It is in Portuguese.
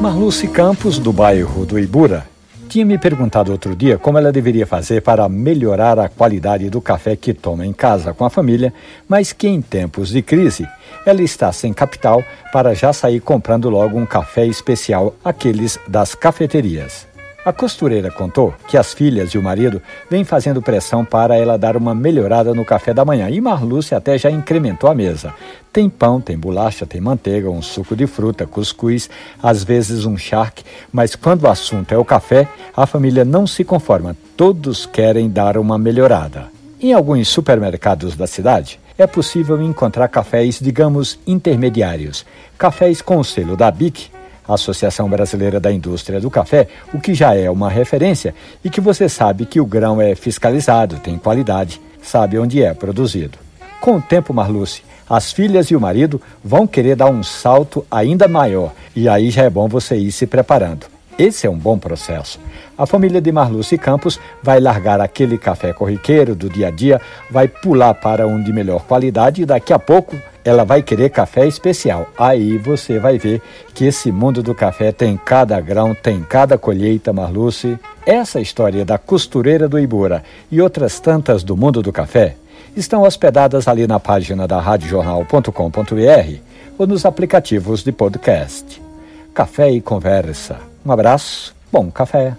Marluce Campos, do bairro do Ibura, tinha me perguntado outro dia como ela deveria fazer para melhorar a qualidade do café que toma em casa com a família, mas que em tempos de crise ela está sem capital para já sair comprando logo um café especial, aqueles das cafeterias. A costureira contou que as filhas e o marido vêm fazendo pressão para ela dar uma melhorada no café da manhã e Marluce até já incrementou a mesa. Tem pão, tem bolacha, tem manteiga, um suco de fruta, cuscuz, às vezes um charque, mas quando o assunto é o café, a família não se conforma, todos querem dar uma melhorada. Em alguns supermercados da cidade, é possível encontrar cafés, digamos, intermediários, cafés com o selo da BIC Associação Brasileira da Indústria do Café, o que já é uma referência e que você sabe que o grão é fiscalizado, tem qualidade, sabe onde é produzido. Com o tempo, Marluce, as filhas e o marido vão querer dar um salto ainda maior e aí já é bom você ir se preparando. Esse é um bom processo. A família de Marluce Campos vai largar aquele café corriqueiro do dia a dia, vai pular para um de melhor qualidade e daqui a pouco ela vai querer café especial. Aí você vai ver que esse mundo do café tem cada grão, tem cada colheita, Marluce. Essa história da costureira do Ibura e outras tantas do mundo do café estão hospedadas ali na página da radiojornal.com.br ou nos aplicativos de podcast. Café e conversa. Um abraço, bom café.